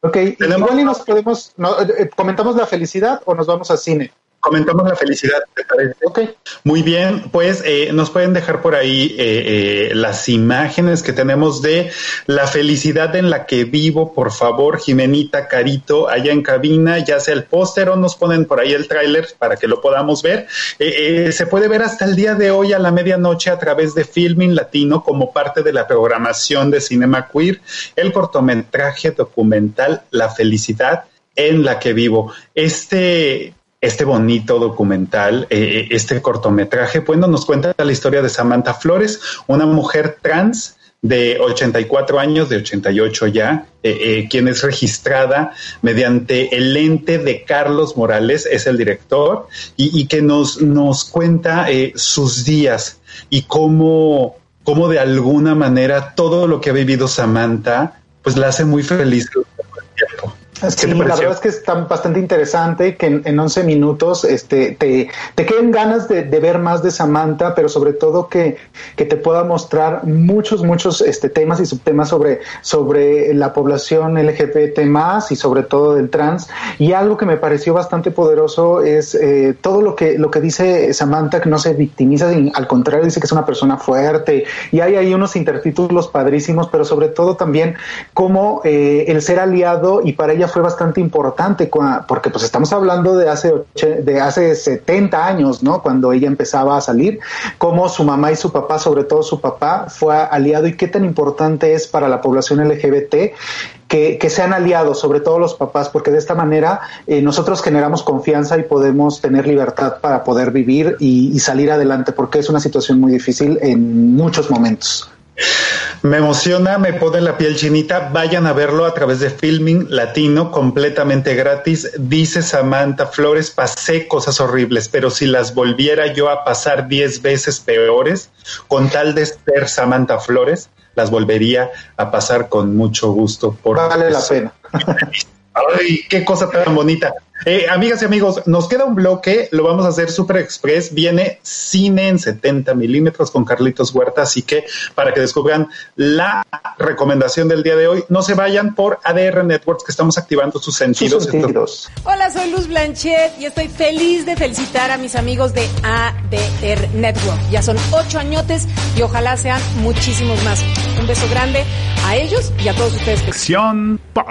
Ok, ¿Tenemos? igual y nos podemos, eh, comentamos la felicidad o nos vamos al cine comentamos la felicidad, ¿te parece? Muy bien, pues eh, nos pueden dejar por ahí eh, eh, las imágenes que tenemos de la felicidad en la que vivo, por favor, Jimenita Carito, allá en cabina, ya sea el póster o nos ponen por ahí el tráiler para que lo podamos ver. se puede ver hasta el día de hoy a la medianoche a través de Filming Latino como parte de la programación de Cinema Queer, el cortometraje documental La felicidad en la que vivo. Este este bonito documental, eh, eh, este cortometraje, bueno, nos cuenta la historia de Samantha Flores, una mujer trans de 84 años, de 88 ya, eh, quien es registrada mediante el ente de Carlos Morales, es el director, y, que nos, nos cuenta sus días y cómo cómo de alguna manera todo lo que ha vivido Samantha, pues la hace muy feliz. Sí, la verdad es que está bastante interesante que en, en 11 minutos este, te, te queden ganas de, de, ver más de Samantha, pero sobre todo que, que te pueda mostrar muchos, muchos este, temas y subtemas sobre, sobre la población LGBT más y sobre todo del trans. Y algo que me pareció bastante poderoso es eh, todo lo que, lo que dice Samantha, que no se victimiza, al contrario, dice que es una persona fuerte. Y hay ahí unos intertítulos padrísimos, pero sobre todo también cómo eh, el ser aliado y para ella fue bastante importante porque pues estamos hablando de hace de hace 70 años, ¿no? Cuando ella empezaba a salir, cómo su mamá y su papá, sobre todo su papá, fue aliado y qué tan importante es para la población LGBT que, que, sean aliados, sobre todo los papás, porque de esta manera eh, nosotros generamos confianza y podemos tener libertad para poder vivir y, y salir adelante, porque es una situación muy difícil en muchos momentos. Me emociona, me pone la piel chinita. Vayan a verlo a través de Filming Latino, completamente gratis. Dice Samantha Flores, pasé cosas horribles, pero si las volviera yo a pasar diez veces peores, con tal de ser Samantha Flores, las volvería a pasar con mucho gusto. Por vale la pena. Ay, qué cosa tan bonita. Eh, amigas y amigos, nos queda un bloque, lo vamos a hacer super express. Viene cine en 70 milímetros con Carlitos Huerta, así que para que descubran la recomendación del día de hoy, no se vayan por ADR Networks, que estamos activando sus sentidos. Sus sentidos. Hola, soy Luz Blanchet y estoy feliz de felicitar a mis amigos de ADR Network. Ya son ocho añotes y ojalá sean muchísimos más. Un beso grande a ellos y a todos ustedes. Acción Pop.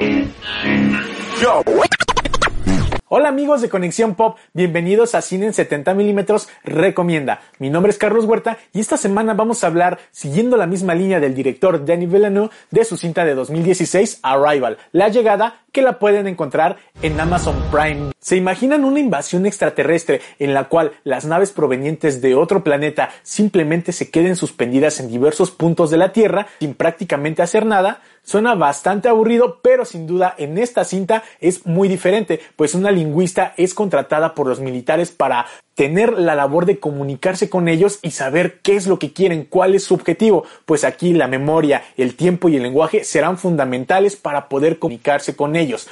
Hola amigos de Conexión Pop, bienvenidos a Cine en 70 milímetros Recomienda. Mi nombre es Carlos Huerta y esta semana vamos a hablar, siguiendo la misma línea del director Danny Villeneuve, de su cinta de 2016 Arrival, La Llegada, que la pueden encontrar en Amazon Prime. ¿Se imaginan una invasión extraterrestre en la cual las naves provenientes de otro planeta simplemente se queden suspendidas en diversos puntos de la Tierra sin prácticamente hacer nada? Suena bastante aburrido, pero sin duda en esta cinta es muy diferente, pues una lingüista es contratada por los militares para tener la labor de comunicarse con ellos y saber qué es lo que quieren, cuál es su objetivo, pues aquí la memoria, el tiempo y el lenguaje serán fundamentales para poder comunicarse con ellos.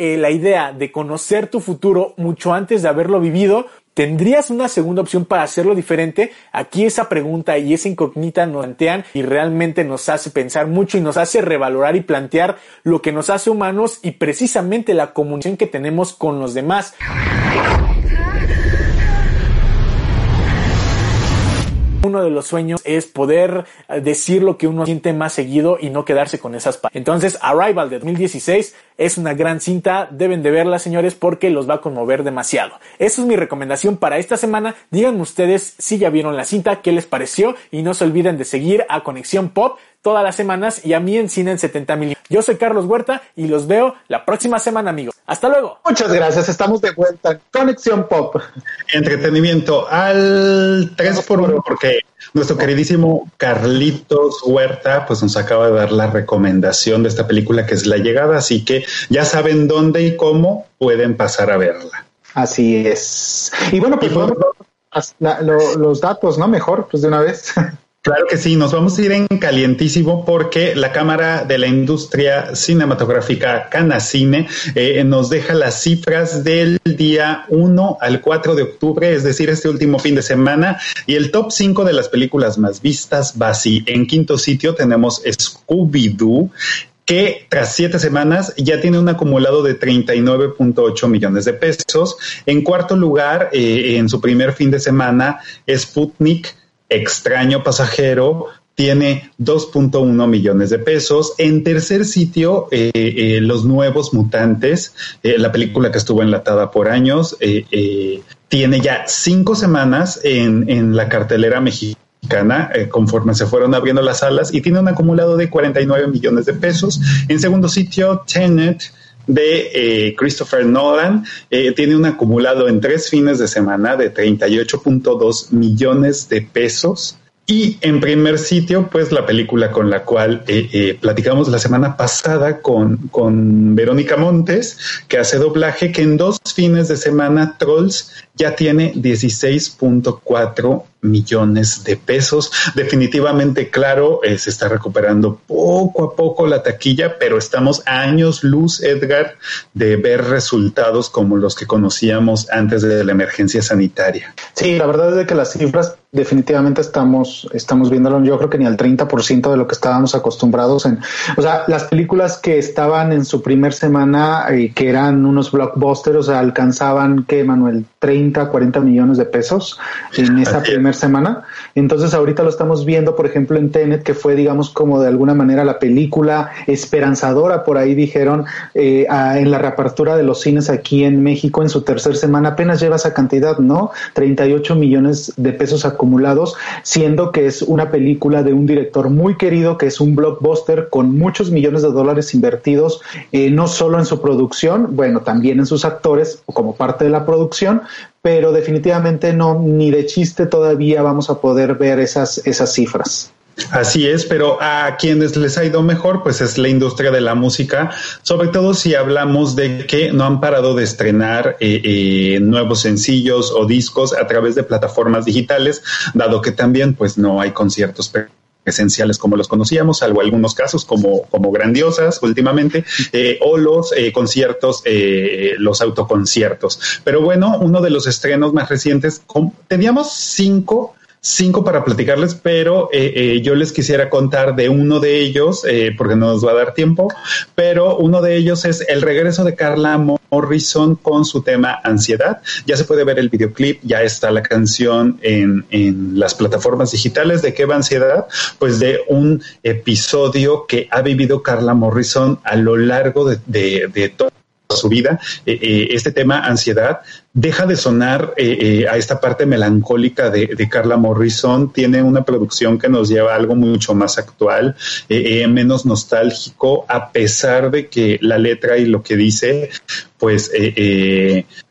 Eh, la idea de conocer tu futuro mucho antes de haberlo vivido ¿Tendrías una segunda opción para hacerlo diferente? Aquí esa pregunta y esa incógnita nos plantean y realmente nos hace pensar mucho y nos hace revalorar y plantear lo que nos hace humanos y precisamente la comunicación que tenemos con los demás. Uno de los sueños es poder eh, decir lo que uno siente más seguido y no quedarse con esas palabras. Entonces, Arrival de 2016 es una gran cinta, deben de verla, señores, porque los va a conmover demasiado. Esa es mi recomendación para esta semana. Díganme ustedes si ya vieron la cinta, qué les pareció y no se olviden de seguir a Conexión Pop todas las semanas y a mí en Cine en 70 mil. Yo soy Carlos Huerta y los veo la próxima semana, amigos. Hasta luego. Muchas gracias. Estamos de vuelta Conexión Pop. Entretenimiento al 3 por 1 porque nuestro queridísimo Carlitos Huerta pues nos acaba de dar la recomendación de esta película que es La Llegada, así que ya saben dónde y cómo pueden pasar a verla. Así es. Y bueno, pues vamos a los datos, ¿no? Mejor, pues de una vez. Claro que sí, nos vamos a ir en calientísimo porque la Cámara de la Industria Cinematográfica Canacine eh, nos deja las cifras del día 1 al 4 de octubre, es decir, este último fin de semana, y el top 5 de las películas más vistas va así. En quinto sitio tenemos Scooby-Doo, que tras siete semanas ya tiene un acumulado de 39.8 millones de pesos. En cuarto lugar, eh, en su primer fin de semana, Sputnik Extraño Pasajero tiene 2.1 millones de pesos. En tercer sitio, eh, eh, Los Nuevos Mutantes, eh, la película que estuvo enlatada por años, tiene ya cinco semanas en, en la cartelera mexicana conforme se fueron abriendo las salas y tiene un acumulado de 49 millones de pesos. En segundo sitio, Tenet de Christopher Nolan tiene un acumulado en tres fines de semana de 38.2 millones de pesos. Y en primer sitio, pues la película con la cual eh, eh, platicamos la semana pasada con, con Verónica Montes, que hace doblaje, que en dos fines de semana Trolls ya tiene 16.4 millones de pesos. Definitivamente, claro, eh, se está recuperando poco a poco la taquilla, pero estamos años luz, Edgar, de ver resultados como los que conocíamos antes de la emergencia sanitaria. Sí, la verdad es que las cifras definitivamente estamos, estamos viéndolo, yo creo que ni al 30% de lo que estábamos acostumbrados en, o sea, las películas que estaban en su primer semana y eh, que eran unos blockbusters, o sea, alcanzaban, que Manuel? 30, 40 millones de pesos en esa primera semana. Entonces ahorita lo estamos viendo, por ejemplo, en Tenet, que fue, digamos, como de alguna manera la película esperanzadora, por ahí dijeron, eh, en la reapertura de los cines aquí en México en su tercer semana, apenas lleva esa cantidad, ¿no? 38 millones de pesos acumulados, siendo que es una película de un director muy querido, que es un blockbuster con muchos millones de dólares invertidos, eh, no solo en su producción, bueno, también en sus actores como parte de la producción, pero definitivamente no, ni de chiste todavía vamos a poder ver esas, esas cifras. Así es, pero a quienes les ha ido mejor, pues es la industria de la música, sobre todo si hablamos de que no han parado de estrenar eh, eh, nuevos sencillos o discos a través de plataformas digitales, dado que también pues no hay conciertos esenciales como los conocíamos, salvo algunos casos como, como grandiosas últimamente, eh, o los eh, conciertos, eh, los autoconciertos. Pero bueno, uno de los estrenos más recientes, teníamos cinco cinco para platicarles, pero eh, eh, yo les quisiera contar de uno de ellos, eh, porque no nos va a dar tiempo, pero uno de ellos es el regreso de Carla Morrison con su tema Ansiedad. Ya se puede ver el videoclip, ya está la canción en, en las plataformas digitales. ¿De qué va Ansiedad? Pues de un episodio que ha vivido Carla Morrison a lo largo de, de, de todo su vida, eh, eh, este tema ansiedad deja de sonar eh, a esta parte melancólica de, Carla Morrison, tiene una producción que nos lleva a algo mucho más actual, menos nostálgico, a pesar de que la letra y lo que dice, pues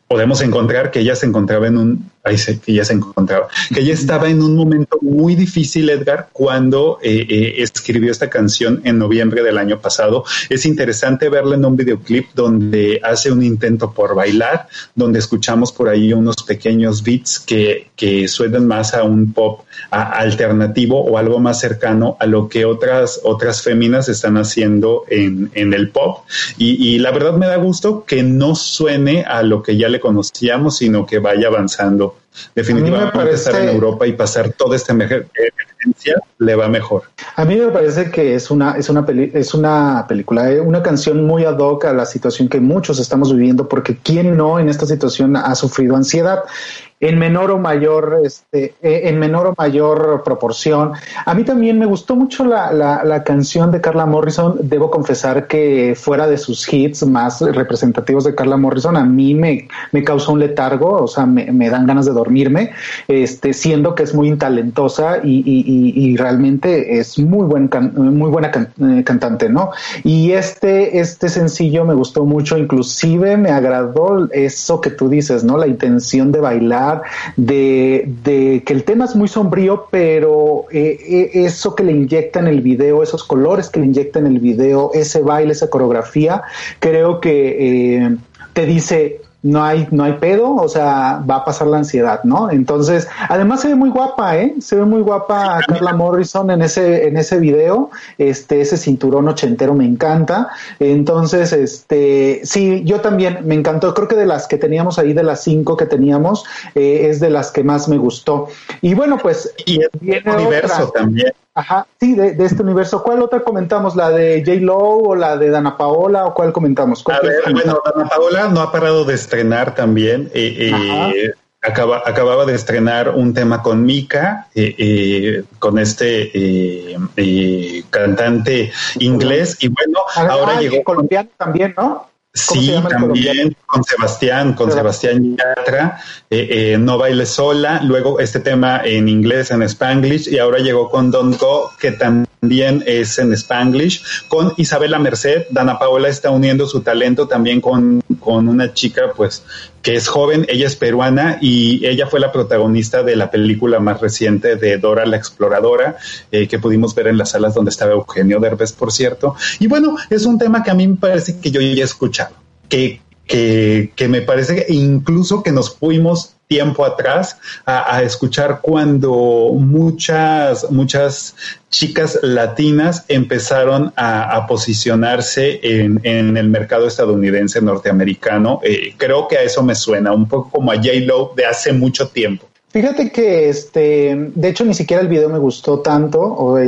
podemos encontrar que ella se encontraba en un, que ella se encontraba, que ella estaba en un momento muy difícil, Edgar, cuando eh, eh, escribió esta canción en noviembre del año pasado. Es interesante verla en un videoclip donde hace un intento por bailar, donde escuchamos por ahí unos pequeños beats que, que suenan más a un pop alternativo o algo más cercano a lo que otras, otras féminas están haciendo en, en el pop. Y la verdad me da gusto que no suene a lo que ya le conocíamos, sino que vaya avanzando. Definitivamente estar en Europa y pasar toda esta emergencia le va mejor. A mí me parece que es una, es una, es una película, eh, una canción muy ad hoc a la situación que muchos estamos viviendo, porque quién no en esta situación ha sufrido ansiedad en menor o mayor, este, eh, en menor o mayor proporción. A mí también me gustó mucho la, la, canción de Carla Morrison. Debo confesar que fuera de sus hits más representativos de Carla Morrison, a mí me, me causó un letargo, o sea, me, me dan ganas de dormirme, este, siendo que es muy talentosa y, y, realmente es muy, buen muy buena eh, cantante, ¿no? Y este, este sencillo me gustó mucho, inclusive me agradó eso que tú dices, ¿no? La intención de bailar de, que el tema es muy sombrío, pero eh, eh, eso que le inyecta en el video, esos colores que le inyecta en el video, ese baile, esa coreografía, creo que eh, te dice, no hay, no hay pedo, o sea, va a pasar la ansiedad, ¿no? Entonces, además se ve muy guapa, ¿eh? Se ve muy guapa Carla Morrison en ese, en ese video, este, ese cinturón ochentero me encanta. Entonces, este, sí, yo también me encantó, creo que de las que teníamos ahí, de las cinco que teníamos, eh, es de las que más me gustó. Y bueno, pues. Y el universo también. Ajá, sí, de, este universo. ¿Cuál otra comentamos? ¿La de J. Lo o la de Dana Paola o cuál comentamos? a ver, bueno, Dana Paola no ha parado de estrenar también. Eh, eh, acaba, acababa de estrenar un tema con Mika, eh, con este cantante inglés. Y bueno, ahora llegó. Colombiano también, ¿no? Sí, también con Sebastián, con Sebastián Yatra, eh, eh, No Baile Sola, luego este tema en inglés, en Spanglish, y ahora llegó con Don't Go, que también también es en Spanglish, con Isabela Merced. Dana Paola está uniendo su talento también con, con una chica, pues, que es joven, ella es peruana y ella fue la protagonista de la película más reciente de Dora la Exploradora, eh, que pudimos ver en las salas donde estaba Eugenio Derbez, por cierto. Y bueno, es un tema que a mí me parece que yo ya he escuchado, que, que, que me parece que incluso que nos fuimos tiempo atrás a, escuchar cuando muchas, muchas chicas latinas empezaron a, posicionarse en, en, el mercado estadounidense norteamericano. Eh, creo que a eso me suena, un poco como a J-Lo de hace mucho tiempo. Fíjate que este, de hecho ni siquiera el video me gustó tanto, o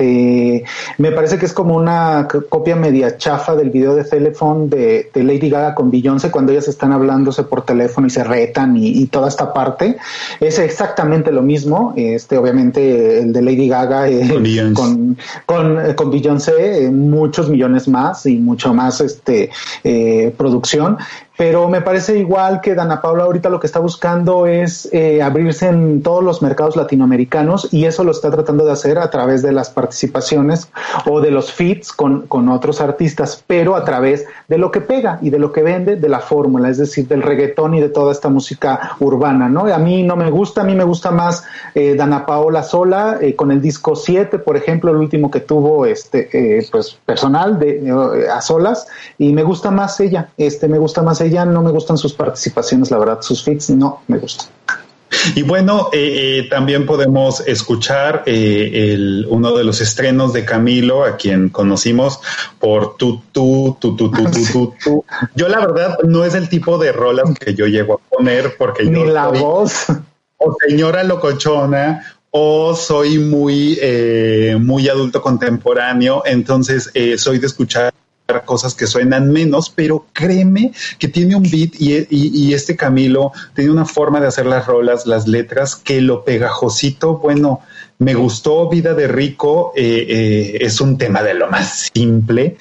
este, me parece que es como una copia media chafa del video de Telephone de, de Lady Gaga con Beyoncé cuando ellas están hablándose por teléfono y se retan y, y, toda esta parte. Es exactamente lo mismo, este, obviamente el de Lady Gaga eh, con, con, con Beyoncé, eh, muchos millones más y mucho más este, eh, producción pero me parece igual que Dana Paula ahorita lo que está buscando es eh, abrirse en todos los mercados latinoamericanos y eso lo está tratando de hacer a través de las participaciones o de los feats con, con otros artistas, pero a través de lo que pega y de lo que vende, de la fórmula, es decir, del reggaetón y de toda esta música urbana, ¿no? A mí no me gusta, a mí me gusta más eh, Dana Paola sola, eh, con el disco 7, por ejemplo, el último que tuvo, este, eh, pues personal, de, a solas, y me gusta más ella, este, me gusta más ella no me gustan sus participaciones, la verdad, sus fits no me gustan. Y bueno, eh, eh, también podemos escuchar eh, el, uno de los estrenos de Camilo, a quien conocimos por tu, tu, tu, tu, tu, tu, tu, tu. Yo la verdad no es el tipo de rolas que yo llego a poner porque Ni yo la soy, voz. o señora locochona o soy muy, eh, muy adulto contemporáneo, entonces eh, soy de escuchar cosas que suenan menos, pero créeme que tiene un beat y, este Camilo tiene una forma de hacer las rolas, las letras, que lo pegajosito, bueno, me gustó Vida de Rico, eh, eh, es un tema de lo más simple.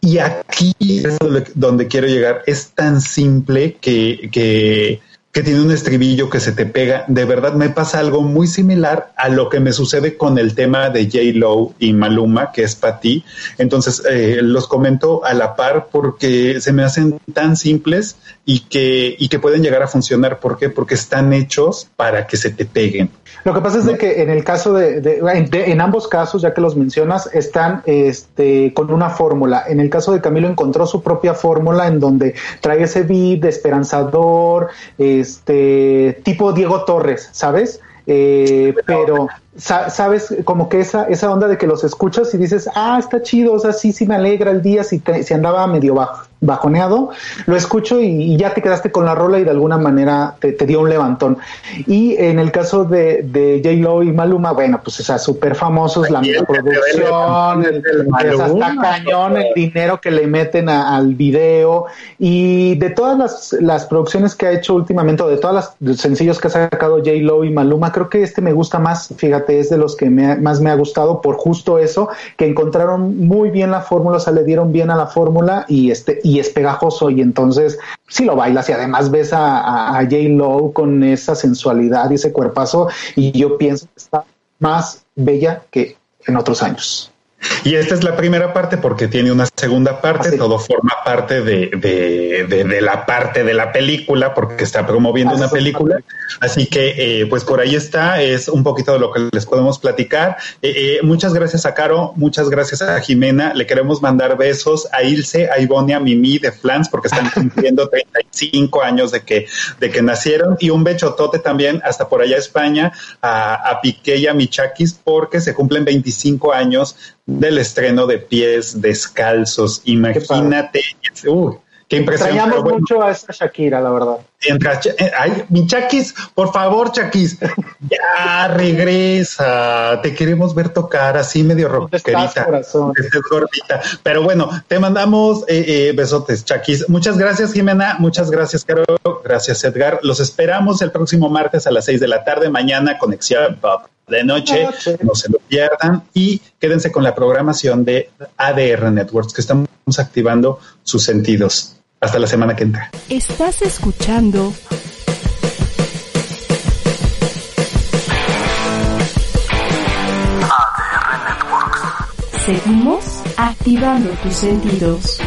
Y aquí es donde quiero llegar, es tan simple que, que que tiene un estribillo que se te pega. De verdad me pasa algo muy similar a lo que me sucede con el tema de J. Lo y Maluma, que es para ti. Entonces eh, los comento a la par porque se me hacen tan simples y que, y que pueden llegar a funcionar. ¿Por qué? Porque están hechos para que se te peguen. Lo que pasa es de que en el caso de, de, de, en ambos casos, ya que los mencionas, están este, con una fórmula. En el caso de Camilo encontró su propia fórmula en donde trae ese beat de esperanzador, este tipo Diego Torres, ¿sabes? Eh, pero sabes como que esa esa onda de que los escuchas y dices ah está chido o sea sí sí me alegra el día si, te, si andaba medio bajo, bajoneado lo escucho y, y, ya te quedaste con la rola y de alguna manera te, te dio un levantón. Y en el caso de, de J Lo y Maluma bueno pues o sea súper famosos la producción el, el, el hasta cañón el dinero que le meten a, al video. Y de todas las, las producciones que ha hecho últimamente o de todas las sencillos que ha sacado J Lo y Maluma creo que este me gusta más fíjate es de los que me, más me ha gustado por justo eso, que encontraron muy bien la fórmula, o sea, le dieron bien a la fórmula y este y es pegajoso y entonces si lo bailas y además ves a, a, a J. Lo con esa sensualidad y ese cuerpazo y yo pienso que está más bella que en otros años. Y esta es la primera parte porque tiene una segunda parte, Así. todo forma parte de, de, de, de, la parte de la película porque está promoviendo Así una película. Así que eh, pues por ahí está, es un poquito de lo que les podemos platicar. Eh, eh, muchas gracias a Caro, muchas gracias a Jimena, le queremos mandar besos a Ilse, a Ivonne, a Mimi de Flans porque están cumpliendo 35 años de que, de que nacieron y un bechotote también hasta por allá a España a, a Piqué y a Michakis porque se cumplen 25 años del estreno de pies descalzos. Imagínate. Qué, uh, qué impresión. Extrañamos bueno, mucho a esa Shakira, la verdad. Ay, mi Chakis, por favor, Chakis, ya regresa. Te queremos ver tocar así medio rockerita. Pero bueno, te mandamos eh, eh, besotes, Chakis. Muchas gracias, Jimena. Muchas gracias, Caro. Gracias, Edgar. Los esperamos el próximo martes a las seis de la tarde. Mañana, Conexión Pop de noche, noche, no se lo pierdan y quédense con la programación de ADR Networks que estamos activando sus sentidos. Hasta la semana que entra. Estás escuchando ADR Networks. Seguimos activando tus sentidos.